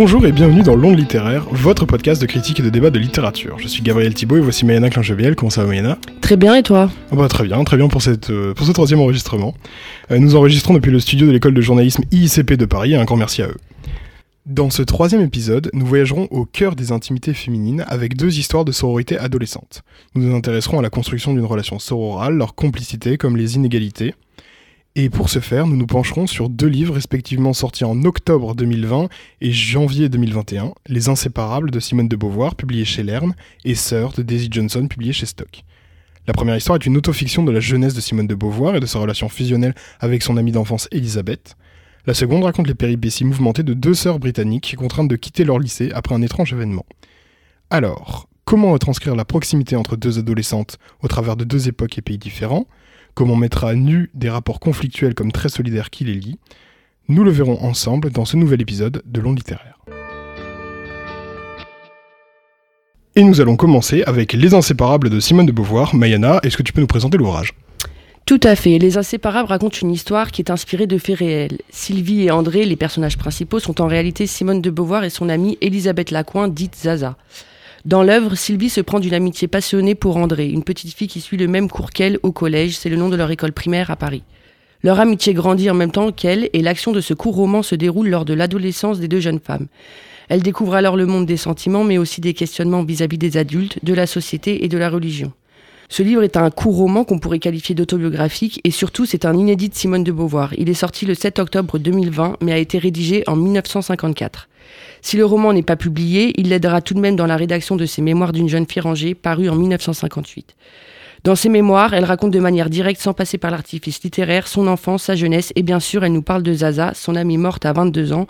Bonjour et bienvenue dans L'Onde littéraire, votre podcast de critique et de débat de littérature. Je suis Gabriel Thibault et voici Mayana Clincheviel. Comment ça va Mayana Très bien et toi? Bah, Très bien, très bien pour, cette, euh, pour ce troisième enregistrement. Euh, nous enregistrons depuis le studio de l'école de journalisme IICP de Paris, un grand merci à eux. Dans ce troisième épisode, nous voyagerons au cœur des intimités féminines avec deux histoires de sororité adolescente. Nous nous intéresserons à la construction d'une relation sororale, leur complicité comme les inégalités. Et pour ce faire, nous nous pencherons sur deux livres respectivement sortis en octobre 2020 et janvier 2021, Les Inséparables de Simone de Beauvoir, publié chez Lerne, et Sœur de Daisy Johnson, publié chez Stock. La première histoire est une autofiction de la jeunesse de Simone de Beauvoir et de sa relation fusionnelle avec son amie d'enfance Elisabeth. La seconde raconte les péripéties mouvementées de deux sœurs britanniques contraintes de quitter leur lycée après un étrange événement. Alors, comment retranscrire la proximité entre deux adolescentes au travers de deux époques et pays différents? Comment mettre à nu des rapports conflictuels comme très solidaires qui les lient Nous le verrons ensemble dans ce nouvel épisode de Long littéraire. Et nous allons commencer avec Les Inséparables de Simone de Beauvoir. Mayana, est-ce que tu peux nous présenter l'ouvrage? Tout à fait. Les Inséparables racontent une histoire qui est inspirée de faits réels. Sylvie et André, les personnages principaux, sont en réalité Simone de Beauvoir et son amie Elisabeth Lacoin, dite Zaza. Dans l'œuvre, Sylvie se prend d'une amitié passionnée pour André, une petite fille qui suit le même cours qu'elle au collège, c'est le nom de leur école primaire à Paris. Leur amitié grandit en même temps qu'elle et l'action de ce court roman se déroule lors de l'adolescence des deux jeunes femmes. Elles découvrent alors le monde des sentiments, mais aussi des questionnements vis-à-vis des adultes, de la société et de la religion. Ce livre est un court roman qu'on pourrait qualifier d'autobiographique et surtout c'est un inédit de Simone de Beauvoir. Il est sorti le 7 octobre 2020 mais a été rédigé en 1954. Si le roman n'est pas publié, il l'aidera tout de même dans la rédaction de ses mémoires d'une jeune fille rangée parue en 1958. Dans ses mémoires, elle raconte de manière directe, sans passer par l'artifice littéraire, son enfance, sa jeunesse, et bien sûr, elle nous parle de Zaza, son amie morte à 22 ans,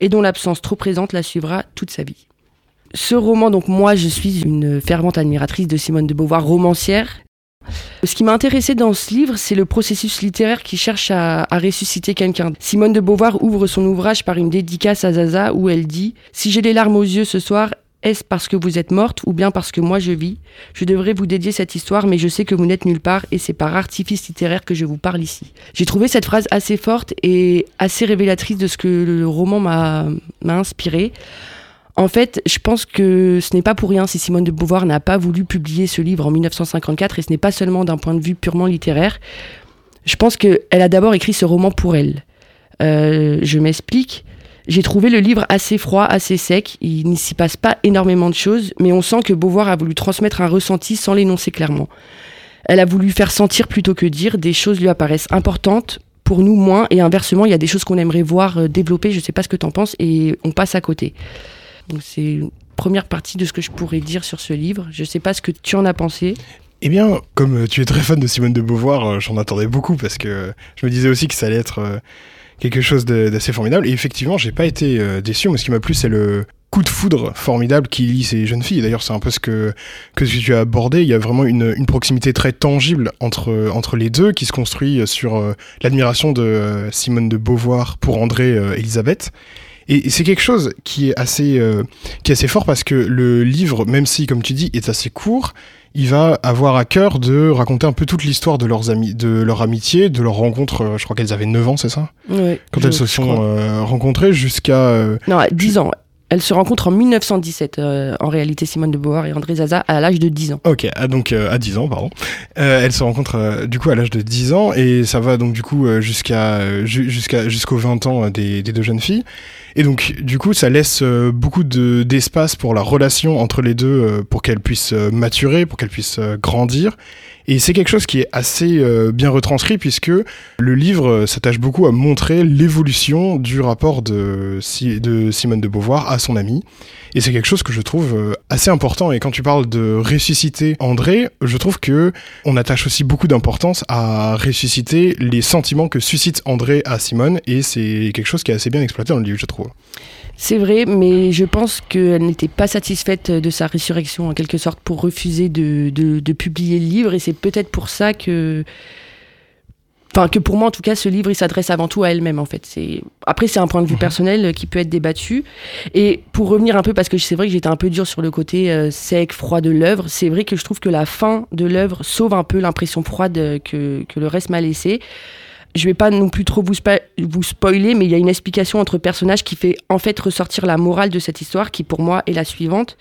et dont l'absence trop présente la suivra toute sa vie. Ce roman, donc moi, je suis une fervente admiratrice de Simone de Beauvoir, romancière. Ce qui m'a intéressé dans ce livre, c'est le processus littéraire qui cherche à, ressusciter quelqu'un. Simone de Beauvoir ouvre son ouvrage par une dédicace à Zaza où elle dit Si j'ai les larmes aux yeux ce soir, est-ce parce que vous êtes morte ou bien parce que moi je vis? Je devrais vous dédier cette histoire, mais je sais que vous n'êtes nulle part et c'est par artifice littéraire que je vous parle ici. J'ai trouvé cette phrase assez forte et assez révélatrice de ce que le roman m'a inspiré. En fait, je pense que ce n'est pas pour rien si Simone de Beauvoir n'a pas voulu publier ce livre en 1954 et ce n'est pas seulement d'un point de vue purement littéraire. Je pense qu'elle a d'abord écrit ce roman pour elle. Euh, je m'explique. J'ai trouvé le livre assez froid, assez sec. Il n'y s'y passe pas énormément de choses, mais on sent que Beauvoir a voulu transmettre un ressenti sans l'énoncer clairement. Elle a voulu faire sentir plutôt que dire. Des choses lui apparaissent importantes, pour nous moins, et inversement, il y a des choses qu'on aimerait voir euh, développer. Je ne sais pas ce que tu en penses, et on passe à côté. C'est une première partie de ce que je pourrais dire sur ce livre. Je ne sais pas ce que tu en as pensé. Eh bien, comme tu es très fan de Simone de Beauvoir, euh, j'en attendais beaucoup parce que je me disais aussi que ça allait être euh, quelque chose d'assez formidable. Et effectivement, j'ai pas été euh, déçu. Mais ce qui m'a plu, c'est le coup de foudre formidable qui lie ces jeunes filles. D'ailleurs, c'est un peu ce que, que tu as abordé. Il y a vraiment une, une proximité très tangible entre, entre les deux qui se construit sur l'admiration de Simone de Beauvoir pour André Elisabeth. Et c'est quelque chose qui est assez, euh, qui est assez fort parce que le livre, même si, comme tu dis, est assez court, il va avoir à cœur de raconter un peu toute l'histoire de leurs amis, de leur amitié, de leur rencontre. euh, Je crois qu'elles avaient 9 ans, c'est ça Oui. Quand elles se sont euh, rencontrées jusqu'à. euh, Non, 10 ans. Elles se rencontrent en 1917, euh, en réalité, Simone de Beauvoir et André Zaza, à l'âge de 10 ans. Ok, ah, donc euh, à 10 ans, pardon. Euh, elles se rencontrent euh, du coup à l'âge de 10 ans et ça va donc du coup jusqu'à ju- jusqu'à jusqu'aux 20 ans des, des deux jeunes filles. Et donc du coup ça laisse euh, beaucoup de d'espace pour la relation entre les deux euh, pour qu'elles puissent euh, maturer, pour qu'elles puissent euh, grandir. Et c'est quelque chose qui est assez euh, bien retranscrit puisque le livre euh, s'attache beaucoup à montrer l'évolution du rapport de, Si- de Simone de Beauvoir à son amie. Et c'est quelque chose que je trouve euh, assez important. Et quand tu parles de ressusciter André, je trouve que on attache aussi beaucoup d'importance à ressusciter les sentiments que suscite André à Simone. Et c'est quelque chose qui est assez bien exploité dans le livre, je trouve. C'est vrai, mais je pense qu'elle n'était pas satisfaite de sa résurrection, en quelque sorte, pour refuser de, de- de publier le livre. Et c'est peut-être pour ça que. Enfin, que pour moi, en tout cas, ce livre, il s'adresse avant tout à elle-même, en fait. C'est... Après, c'est un point de vue Mhm. personnel qui peut être débattu. Et pour revenir un peu, parce que c'est vrai que j'étais un peu dur sur le côté euh, sec, froid de l'œuvre, c'est vrai que je trouve que la fin de l'œuvre sauve un peu l'impression froide que, que le reste m'a laissé. Je vais pas non plus trop vous, spoiler, mais il y a une explication entre personnages qui fait en fait ressortir la morale de cette histoire, qui pour moi est la suivante.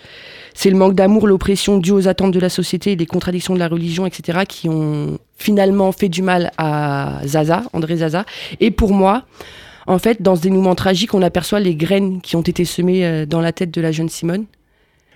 C'est le manque d'amour, l'oppression due aux attentes de la société, les contradictions de la religion, etc., qui ont finalement fait du mal à Zaza, André Zaza. Et pour moi, en fait, dans ce dénouement tragique, on aperçoit les graines qui ont été semées euh, dans la tête de la jeune Simone.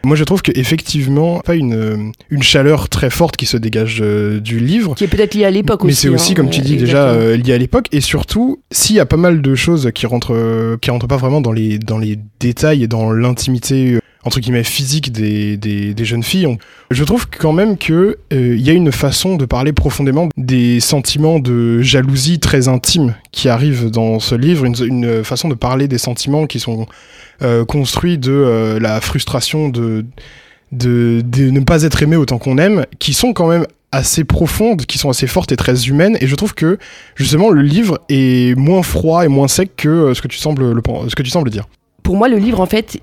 Moi, je trouve qu'effectivement, pas une, euh, une chaleur très forte qui se dégage euh, du livre. Qui est peut-être liée à l'époque aussi. Mais c'est aussi, hein, comme tu dis, déjà lié à l'époque. Et surtout, s'il y a pas mal de choses qui rentrent, qui rentrent pas vraiment dans les, dans les détails et dans l'intimité entre guillemets physique des, des, jeunes filles. Je trouve quand même que il y a une façon de parler profondément des sentiments de jalousie très intimes qui arrivent dans ce livre, une, une façon de parler des sentiments qui sont euh, construits de euh, la frustration de, de, de ne pas être aimé autant qu'on aime, qui sont quand même assez profondes, qui sont assez fortes et très humaines. Et je trouve que justement le livre est moins froid et moins sec que euh, ce que tu sembles, le, ce que tu sembles dire pour moi, le livre, en fait,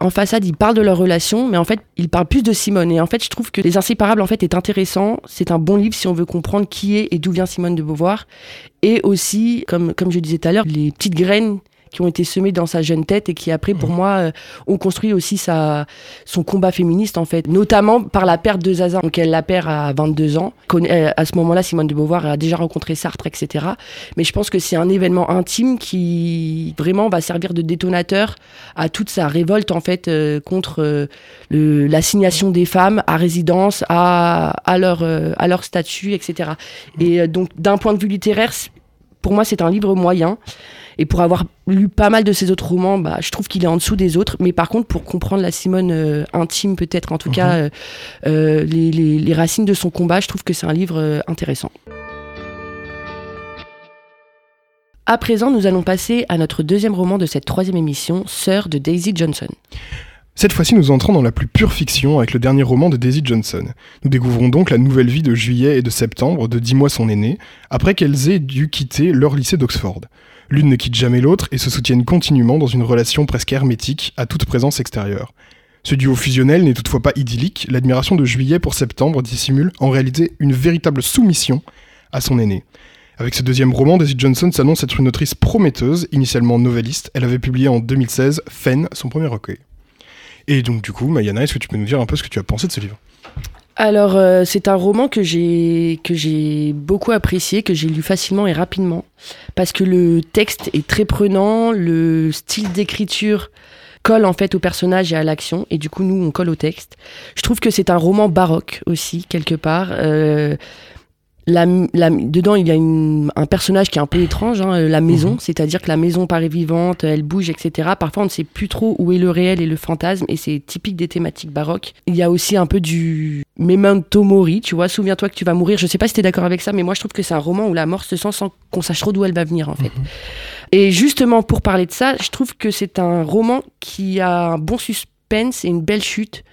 en façade, il parle de leur relation, mais en fait, il parle plus de Simone. Et en fait, je trouve que Les Inséparables, en fait, est intéressant. C'est un bon livre si on veut comprendre qui est et d'où vient Simone de Beauvoir. Et aussi, comme, comme je disais tout à l'heure, les petites graines qui ont été semés dans sa jeune tête et qui après pour mmh. moi euh, ont construit aussi sa, son combat féministe en fait, notamment par la perte de Zaza. Donc elle la perd à 22 ans. Euh, à ce moment-là, Simone de Beauvoir a déjà rencontré Sartre, etc. Mais je pense que c'est un événement intime qui vraiment va servir de détonateur à toute sa révolte en fait euh, contre l'assignation des femmes à résidence, à, à, leur, à leur statut, etc. Et donc d'un point de vue littéraire, pour moi c'est un livre moyen. Et pour avoir lu pas mal de ses autres romans, bah, je trouve qu'il est en dessous des autres. Mais par contre, pour comprendre la Simone euh, intime, peut-être, en tout cas, mhm. euh, euh, les, les, racines de son combat, je trouve que c'est un livre intéressant. À présent, nous allons passer à notre deuxième roman de cette troisième émission, Sœur de Daisy Johnson. Cette fois-ci, nous entrons dans la plus pure fiction avec le dernier roman de Daisy Johnson. Nous découvrons donc la nouvelle vie de juillet et de septembre de dix mois son aîné, après qu'elles aient dû quitter leur lycée d'Oxford. L'une ne quitte jamais l'autre et se soutiennent continuellement dans une relation presque hermétique à toute présence extérieure. Ce duo fusionnel n'est toutefois pas idyllique, l'admiration de juillet pour septembre dissimule en réalité une véritable soumission à son aîné. Avec ce deuxième roman, Daisy Johnson s'annonce être une autrice prometteuse, initialement novelliste. Elle avait publié en 2016 Fen, son premier recueil. Et donc du coup, Mayana, est-ce que tu peux nous dire un peu ce que tu as pensé de ce livre? Alors, euh, c'est un roman que j'ai que j'ai beaucoup apprécié, que j'ai lu facilement et rapidement, parce que le texte est très prenant, le style d'écriture colle en fait au personnage et à l'action, et du coup nous on colle au texte. Je trouve que c'est un roman baroque aussi quelque part. Euh, la, dedans, il y a un personnage qui est un peu étrange, hein, la maison, mhm. c'est-à-dire que la maison paraît vivante, elle bouge, etc. Parfois, on ne sait plus trop où est le réel et le fantasme, et c'est typique des thématiques baroques. Il y a aussi un peu du memento mori, tu vois, souviens-toi que tu vas mourir. Je sais pas si tu es d'accord avec ça, mais moi, je trouve que c'est un roman où la mort se sent sans qu'on sache trop d'où elle va venir, en fait. Mhm. Et justement, pour parler de ça, je trouve que c'est un roman qui a un bon suspense et une belle chute.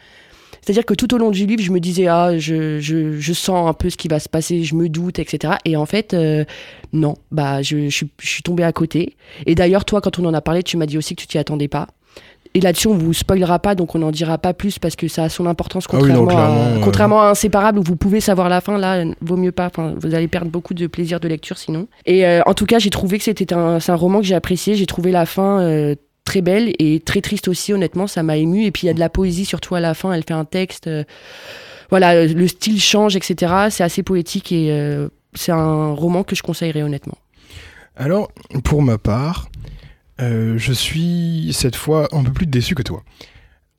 C'est-à-dire que tout au long du livre, je me disais, ah, je, je, je, sens un peu ce qui va se passer, je me doute, etc. Et en fait, euh, non, bah, je, je, suis tombée à côté. Et d'ailleurs, toi, quand on en a parlé, tu m'as dit aussi que tu t'y attendais pas. Et là-dessus, on vous spoilera pas, donc on n'en dira pas plus parce que ça a son importance ah contrairement, à, contrairement à Inséparable où vous pouvez savoir la fin. Là, vaut mieux pas. vous allez perdre beaucoup de plaisir de lecture sinon. Et euh, en tout cas, j'ai trouvé que c'était un, un roman que j'ai apprécié. J'ai trouvé la fin euh, très belle et très triste aussi, honnêtement, ça m'a ému. Et puis il y a de la poésie, surtout à la fin, elle fait un texte. Euh, voilà, le style change, etc. C'est assez poétique et euh, c'est un roman que je conseillerais honnêtement. Alors, pour ma part, euh, je suis cette fois un peu plus déçu que toi.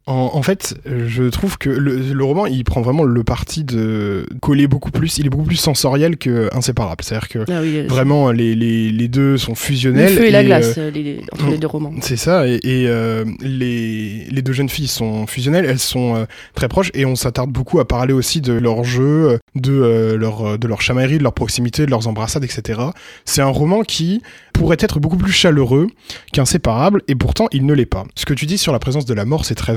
En, fait, je trouve que le, roman, il prend vraiment le parti de coller beaucoup plus. Il est beaucoup plus sensoriel que inséparable. C'est-à-dire que ah vraiment, les, les, les, deux sont fusionnels. Le feu et, la glace, euh, les, entre les deux romans. C'est ça. Et, euh, les, les deux jeunes filles sont fusionnelles. Elles sont euh, très proches. Et on s'attarde beaucoup à parler aussi de leur jeu, de, leur, de leur chamaillerie, de leur proximité, de leurs embrassades, etc. C'est un roman qui pourrait être beaucoup plus chaleureux qu'inséparable. Et pourtant, il ne l'est pas. Ce que tu dis sur la présence de la mort, c'est très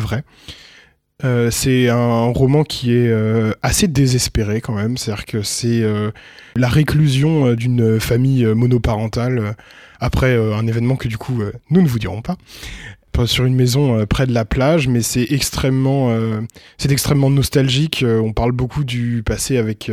Euh, c'est un roman qui est euh, assez désespéré quand même. C'est-à-dire que c'est euh, la réclusion d'une famille monoparentale après un événement que du coup nous ne vous dirons pas. Sur une maison près de la plage, mais c'est extrêmement, c'est extrêmement nostalgique. on parle beaucoup du passé avec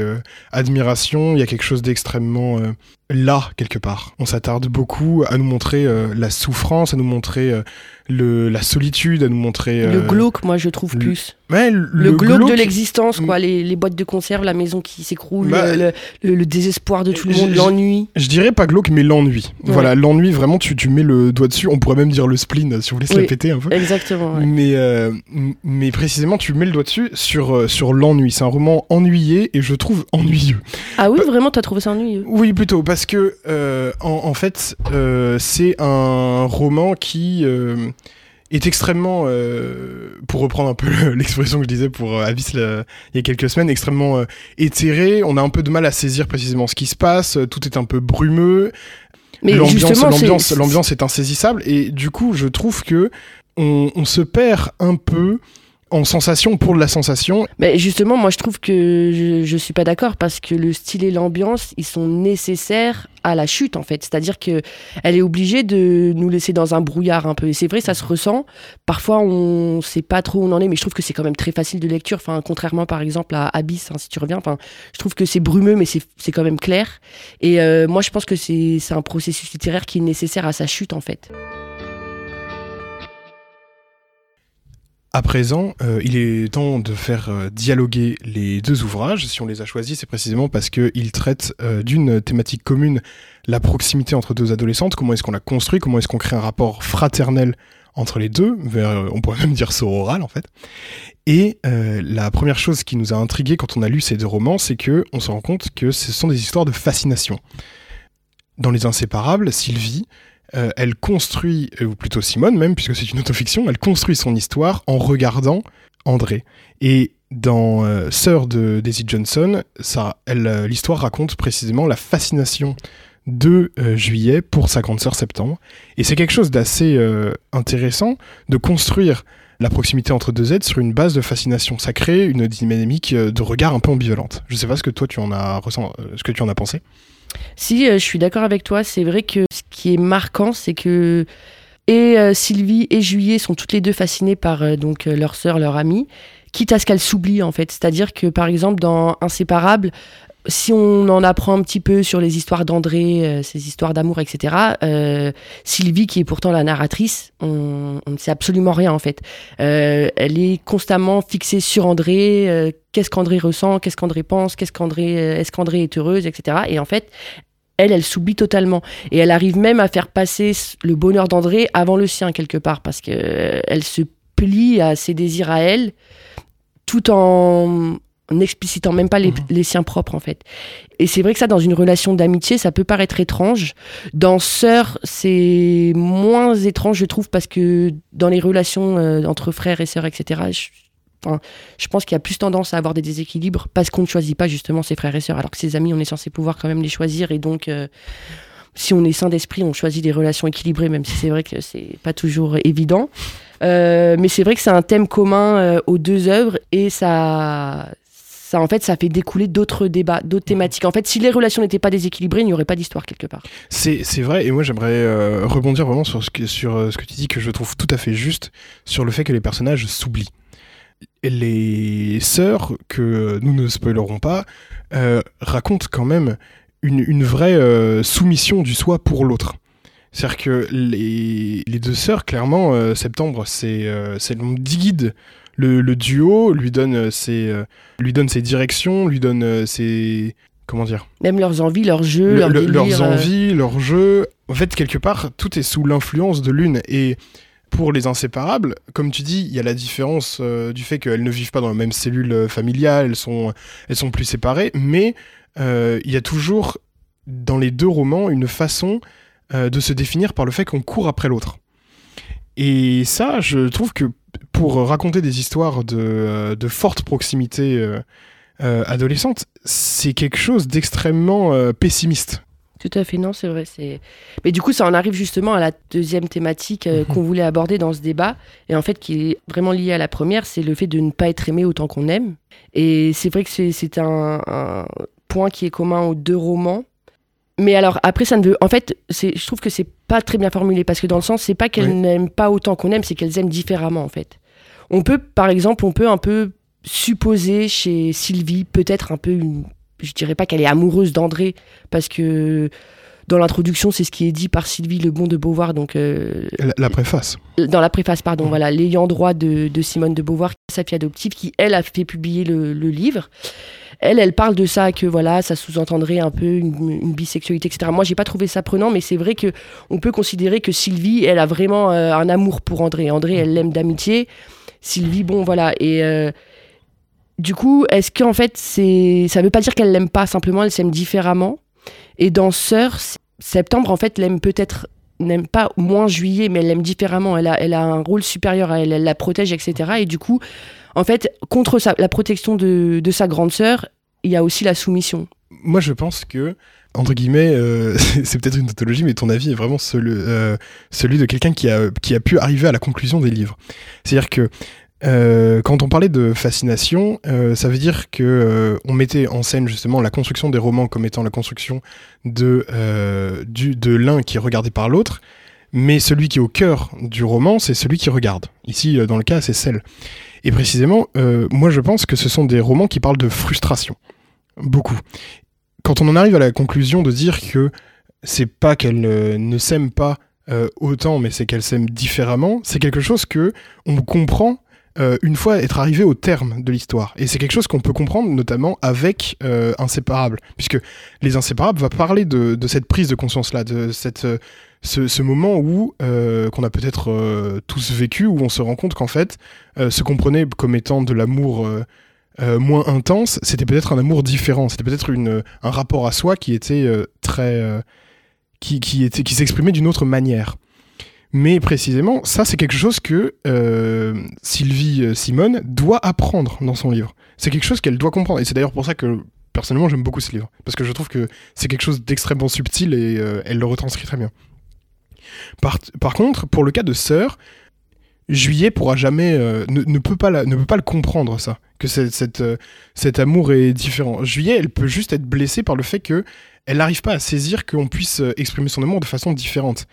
admiration. Il y a quelque chose d'extrêmement là quelque part. On s'attarde beaucoup à nous montrer euh, la souffrance, à nous montrer euh, le, la solitude, à nous montrer Le euh, glauque, moi, je trouve le- plus. ouais, le, Le, glauque, de l'existence, quoi. Les, les boîtes de conserve, la maison qui s'écroule, Bah, le, désespoir de tout le monde, l'ennui. Je dirais pas glauque, mais l'ennui. Ouais. Voilà, l'ennui, vraiment, tu, tu mets le doigt dessus. On pourrait même dire le spleen, si vous voulez se Oui. la péter un peu. Exactement. ouais. Mais, mais précisément, tu mets le doigt dessus sur, sur l'ennui. C'est un roman ennuyé et je trouve ennuyeux. Ah oui, Bah- vraiment, t'as trouvé ça ennuyeux? Oui, plutôt, parce que euh, en, en fait, euh, c'est un roman qui euh, est extrêmement, pour reprendre un peu l'expression que je disais pour Avis il y a quelques semaines, extrêmement éthéré. On a un peu de mal à saisir précisément ce qui se passe. Tout est un peu brumeux. Mais L'ambiance, l'ambiance, est insaisissable et du coup, je trouve que on, on se perd un peu en sensation pour de la sensation. Mais justement, moi, je trouve que je, je suis pas d'accord parce que le style et l'ambiance, ils sont nécessaires à la chute, en fait. C'est-à-dire que elle est obligée de nous laisser dans un brouillard un peu. Et c'est vrai, ça se ressent. Parfois, on sait pas trop où on en est, mais je trouve que c'est quand même très facile de lecture. Enfin, contrairement, par exemple, à Abyss, hein, si tu reviens. Enfin, je trouve que c'est brumeux, mais c'est quand même clair. Et euh, moi, je pense que c'est un processus littéraire qui est nécessaire à sa chute, en fait. À présent, euh, il est temps de faire euh, dialoguer les deux ouvrages. Si on les a choisis, c'est précisément parce qu'ils traitent euh, d'une thématique commune, la proximité entre deux adolescentes. Comment est-ce qu'on la construit? Comment est-ce qu'on crée un rapport fraternel entre les deux? On pourrait même dire sororal en fait. Et la première chose qui nous a intrigué quand on a lu ces deux romans, c'est que on se rend compte que ce sont des histoires de fascination. Dans Les Inséparables, Sylvie, euh, elle construit, euh, ou plutôt Simone même, puisque c'est une autofiction, elle construit son histoire en regardant André. Et dans euh, Sœur de Daisy Johnson, l'histoire raconte précisément la fascination de Juillet pour sa grande sœur Septembre. Et c'est quelque chose d'assez intéressant de construire la proximité entre deux êtres sur une base de fascination. Ça crée une dynamique de regard un peu ambivalente. Je sais pas ce que toi tu en as ce que tu en as pensé. Si, je suis d'accord avec toi. C'est vrai que qui est marquant, c'est que et euh, Sylvie et Juillet sont toutes les deux fascinées par euh, donc euh, leur sœur, leur amie, quitte à ce qu'elles s'oublient en fait. C'est-à-dire que par exemple dans Inséparables, si on en apprend un petit peu sur les histoires d'André, euh, ses histoires d'amour, etc., Sylvie, qui est pourtant la narratrice, on, ne sait absolument rien en fait. Elle est constamment fixée sur André, qu'est-ce qu'André ressent, qu'est-ce qu'André pense, qu'est-ce qu'André, est-ce qu'André est heureuse, etc. Et en fait, elle, elle s'oublie totalement. Et elle arrive même à faire passer le bonheur d'André avant le sien, quelque part, parce que euh, elle se plie à ses désirs à elle, tout en n'explicitant même pas les, Mhm. les siens propres, en fait. Et c'est vrai que ça, dans une relation d'amitié, ça peut paraître étrange. Dans Sœur, c'est moins étrange, je trouve, parce que dans les relations euh, entre frères et sœurs, etc., je, je pense qu'il y a plus tendance à avoir des déséquilibres parce qu'on ne choisit pas justement ses frères et sœurs, alors que ses amis, on est censé pouvoir quand même les choisir. Et donc, euh, si on est sain d'esprit, on choisit des relations équilibrées, même si c'est vrai que c'est pas toujours évident. Euh, mais c'est vrai que c'est un thème commun euh, aux deux œuvres et ça, en fait, ça fait découler d'autres débats, d'autres thématiques. En fait, si les relations n'étaient pas déséquilibrées, il n'y aurait pas d'histoire quelque part. C'est vrai, et moi j'aimerais rebondir vraiment sur, ce que tu dis, que je trouve tout à fait juste, sur le fait que les personnages s'oublient. Les sœurs, que nous ne spoilerons pas, euh, racontent quand même une, une vraie euh, soumission du soi pour l'autre. C'est-à-dire que les, les deux sœurs, clairement, euh, Septembre, c'est le guide le, le duo, lui donne, ses, lui donne ses directions, lui donne ses... Comment dire? Même leurs envies, leurs jeux, le- leurs, le- délires, leurs envies, leurs jeux. En fait, quelque part, tout est sous l'influence de l'une. Et pour les inséparables, comme tu dis, il y a la différence euh, du fait qu'elles ne vivent pas dans la même cellule euh, familiale, elles sont, plus séparées, mais euh, il y a toujours, dans les deux romans, une façon de se définir par le fait qu'on court après l'autre. Et ça, je trouve que pour raconter des histoires de, forte proximité adolescente, c'est quelque chose d'extrêmement pessimiste. Tout à fait, non, c'est vrai. C'est. Mais du coup, ça en arrive justement à la deuxième thématique euh, Mhm. qu'on voulait aborder dans ce débat, et en fait qui est vraiment liée à la première, c'est le fait de ne pas être aimé autant qu'on aime. Et c'est vrai que c'est- c'est un, un point qui est commun aux deux romans. Mais alors après, ça ne veut. En fait, c'est- je trouve que c'est pas très bien formulé parce que dans le sens, c'est pas qu'elles Oui. n'aiment pas autant qu'on aime, c'est qu'elles aiment différemment en fait. On peut, par exemple, on peut un peu supposer chez Sylvie peut-être un peu une je dirais pas qu'elle est amoureuse d'André, parce que dans l'introduction, c'est ce qui est dit par Sylvie Le Bon de Beauvoir. Donc, euh, la, préface. Dans la préface, pardon, mmh. voilà, l'ayant droit de, Simone de Beauvoir, sa fille adoptive, qui, elle, a fait publier le, livre. Elle, elle parle de ça, que voilà, ça sous-entendrait un peu une, bisexualité, etc. Moi, j'ai pas trouvé ça prenant, mais c'est vrai que on peut considérer que Sylvie, elle a vraiment euh, un amour pour André. André, elle l'aime d'amitié. Sylvie, bon, voilà. Et euh, du coup, est-ce qu'en fait, c'est, ça veut pas dire qu'elle l'aime pas, simplement, elle s'aime différemment? Et dans Sœur, Septembre, en fait, l'aime peut-être n'aime pas moins juillet, mais elle l'aime différemment. Elle a, un rôle supérieur à elle, elle la protège, etc. Et du coup, en fait, contre la protection de, sa grande sœur, il y a aussi la soumission. Moi, je pense que, entre guillemets, euh, c'est peut-être une tautologie, mais ton avis est vraiment celui, euh, celui de quelqu'un qui a, qui a pu arriver à la conclusion des livres. C'est-à-dire que euh, quand on parlait de fascination, euh, ça veut dire que euh, on mettait en scène justement la construction des romans comme étant la construction de, du, de l'un qui est regardé par l'autre, mais celui qui est au cœur du roman, c'est celui qui regarde. Ici, dans le cas, c'est celle. Et précisément, moi je pense que ce sont des romans qui parlent de frustration. Beaucoup. Quand on en arrive à la conclusion de dire que c'est pas qu'elle ne s'aime pas autant, mais c'est qu'elle s'aime différemment, c'est quelque chose que on comprend euh, une fois être arrivé au terme de l'histoire. Et c'est quelque chose qu'on peut comprendre notamment avec euh, Inséparables, puisque Les Inséparables va parler de, cette prise de conscience-là, de cette, euh, ce, moment où, qu'on a peut-être tous vécu, où on se rend compte qu'en fait, ce qu'on prenait comme étant de l'amour moins intense, c'était peut-être un amour différent, c'était peut-être un rapport à soi qui était très... qui, qui, était, qui s'exprimait d'une autre manière. Mais précisément, ça c'est quelque chose que euh, Sylvie euh, Simone doit apprendre dans son livre. C'est quelque chose qu'elle doit comprendre. Et c'est d'ailleurs pour ça que personnellement j'aime beaucoup ce livre. Parce que je trouve que c'est quelque chose d'extrêmement subtil et euh, elle le retranscrit très bien. Par, contre, pour le cas de Sœur, Juillet pourra jamais, ne, peut pas ne peut pas le comprendre ça, que cet amour est différent. Juillet, elle peut juste être blessée par le fait que elle n'arrive pas à saisir qu'on puisse exprimer son amour de façon différente.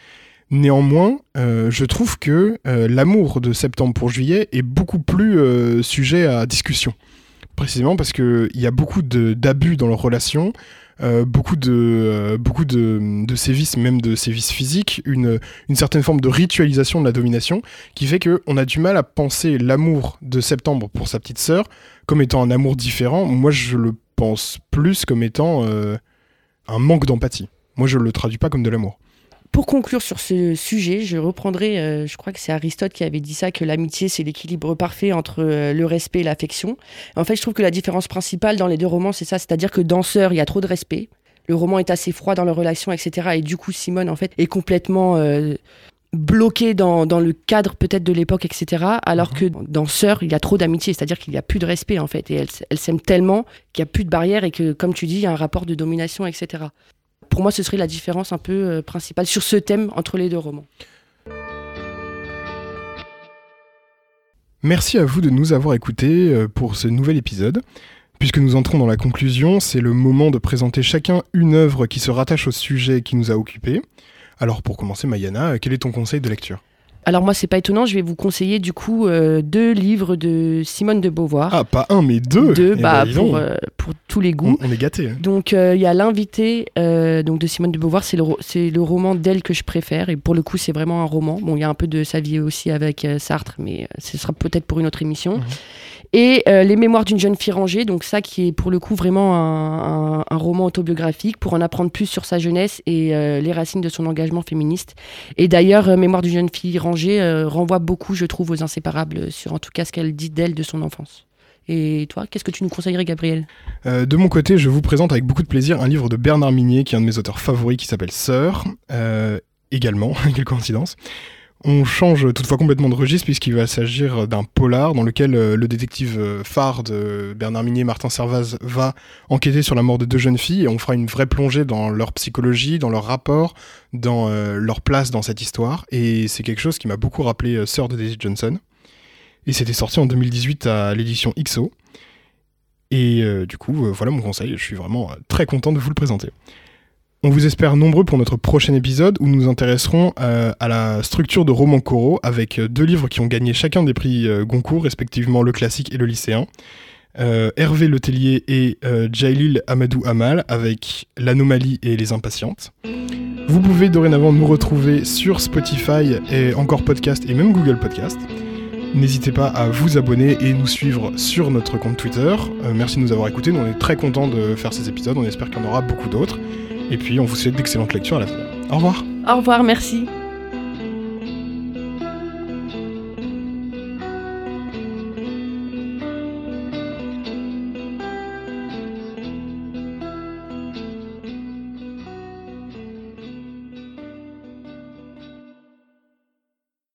Néanmoins, euh, je trouve que euh, l'amour de septembre pour juillet est beaucoup plus euh, sujet à discussion. Précisément parce qu'il y a beaucoup d'abus dans leur relation, beaucoup, de, beaucoup sévices, même de sévices physiques, une, une, certaine forme de ritualisation de la domination qui fait qu'on a du mal à penser l'amour de septembre pour sa petite sœur comme étant un amour différent. Moi, je le pense plus comme étant un manque d'empathie. Moi, je le traduis pas comme de l'amour. Pour conclure sur ce sujet, je reprendrai, euh, je crois que c'est Aristote qui avait dit ça, que l'amitié, c'est l'équilibre parfait entre euh, le respect et l'affection. En fait, je trouve que la différence principale dans les deux romans, c'est ça, c'est-à-dire que dans Sœur, il y a trop de respect. Le roman est assez froid dans leur relation, etc. Et du coup, Simone, en fait, est complètement euh, bloquée dans, dans, le cadre peut-être de l'époque, etc. Alors mhm. que dans Sœur, il y a trop d'amitié, c'est-à-dire qu'il n'y a plus de respect, en fait. Et elle, elle s'aime tellement qu'il n'y a plus de barrière et que, comme tu dis, il y a un rapport de domination, etc pour moi, ce serait la différence un peu euh, principale sur ce thème entre les deux romans. Merci à vous de nous avoir écoutés euh, pour ce nouvel épisode. Puisque nous entrons dans la conclusion, c'est le moment de présenter chacun une œuvre qui se rattache au sujet qui nous a occupés. Alors pour commencer, Mayana, quel est ton conseil de lecture? Alors moi, c'est pas étonnant, je vais vous conseiller du coup euh, deux livres de Simone de Beauvoir. Ah, pas un, mais deux Deux, eh bah, ben, pour, euh, pour, tous les goûts. On, est gâtés. Hein. Donc euh, il y a L'invité donc de Simone de Beauvoir, c'est le, le roman d'elle que je préfère, et pour le coup, c'est vraiment un roman. Bon, il y a un peu de sa vie aussi avec Sartre, mais ce sera peut-être pour une autre émission. Mhm et euh, Les Mémoires d'une jeune fille rangée, donc ça qui est pour le coup vraiment un, roman autobiographique pour en apprendre plus sur sa jeunesse et euh, les racines de son engagement féministe. Et d'ailleurs, euh, Mémoires d'une jeune fille rangée renvoie beaucoup, je trouve, aux inséparables sur en tout cas ce qu'elle dit d'elle de son enfance. Et toi, qu'est-ce que tu nous conseillerais, Gabriel? De mon côté, je vous présente avec beaucoup de plaisir un livre de Bernard Minier, qui est un de mes auteurs favoris, qui s'appelle Sœur, également, quelle coïncidence. On change toutefois complètement de registre puisqu'il va s'agir d'un polar dans lequel euh, le détective euh, phare de Bernard Minier, Martin Servaz, va enquêter sur la mort de deux jeunes filles et on fera une vraie plongée dans leur psychologie, dans leur rapport, dans euh, leur place dans cette histoire. Et c'est quelque chose qui m'a beaucoup rappelé Sœur de Daisy Johnson. Et c'était sorti en 2018 à l'édition XO. Et du coup, voilà mon conseil. Je suis vraiment très content de vous le présenter. On vous espère nombreux pour notre prochain épisode où nous nous intéresserons euh, à la structure de Roman Coro avec euh, deux livres qui ont gagné chacun des prix euh, Goncourt, respectivement le classique et le lycéen. euh, Hervé Letellier et Jailil Amadou Amal avec L'Anomalie et les Impatientes. Vous pouvez dorénavant nous retrouver sur Spotify et encore podcast et même Google Podcast. N'hésitez pas à vous abonner et nous suivre sur notre compte Twitter. Merci de nous avoir écoutés, nous on est très contents de faire ces épisodes, on espère qu'il y en aura beaucoup d'autres. Et puis on vous souhaite d'excellentes lectures à la fin. Au revoir Au revoir, merci.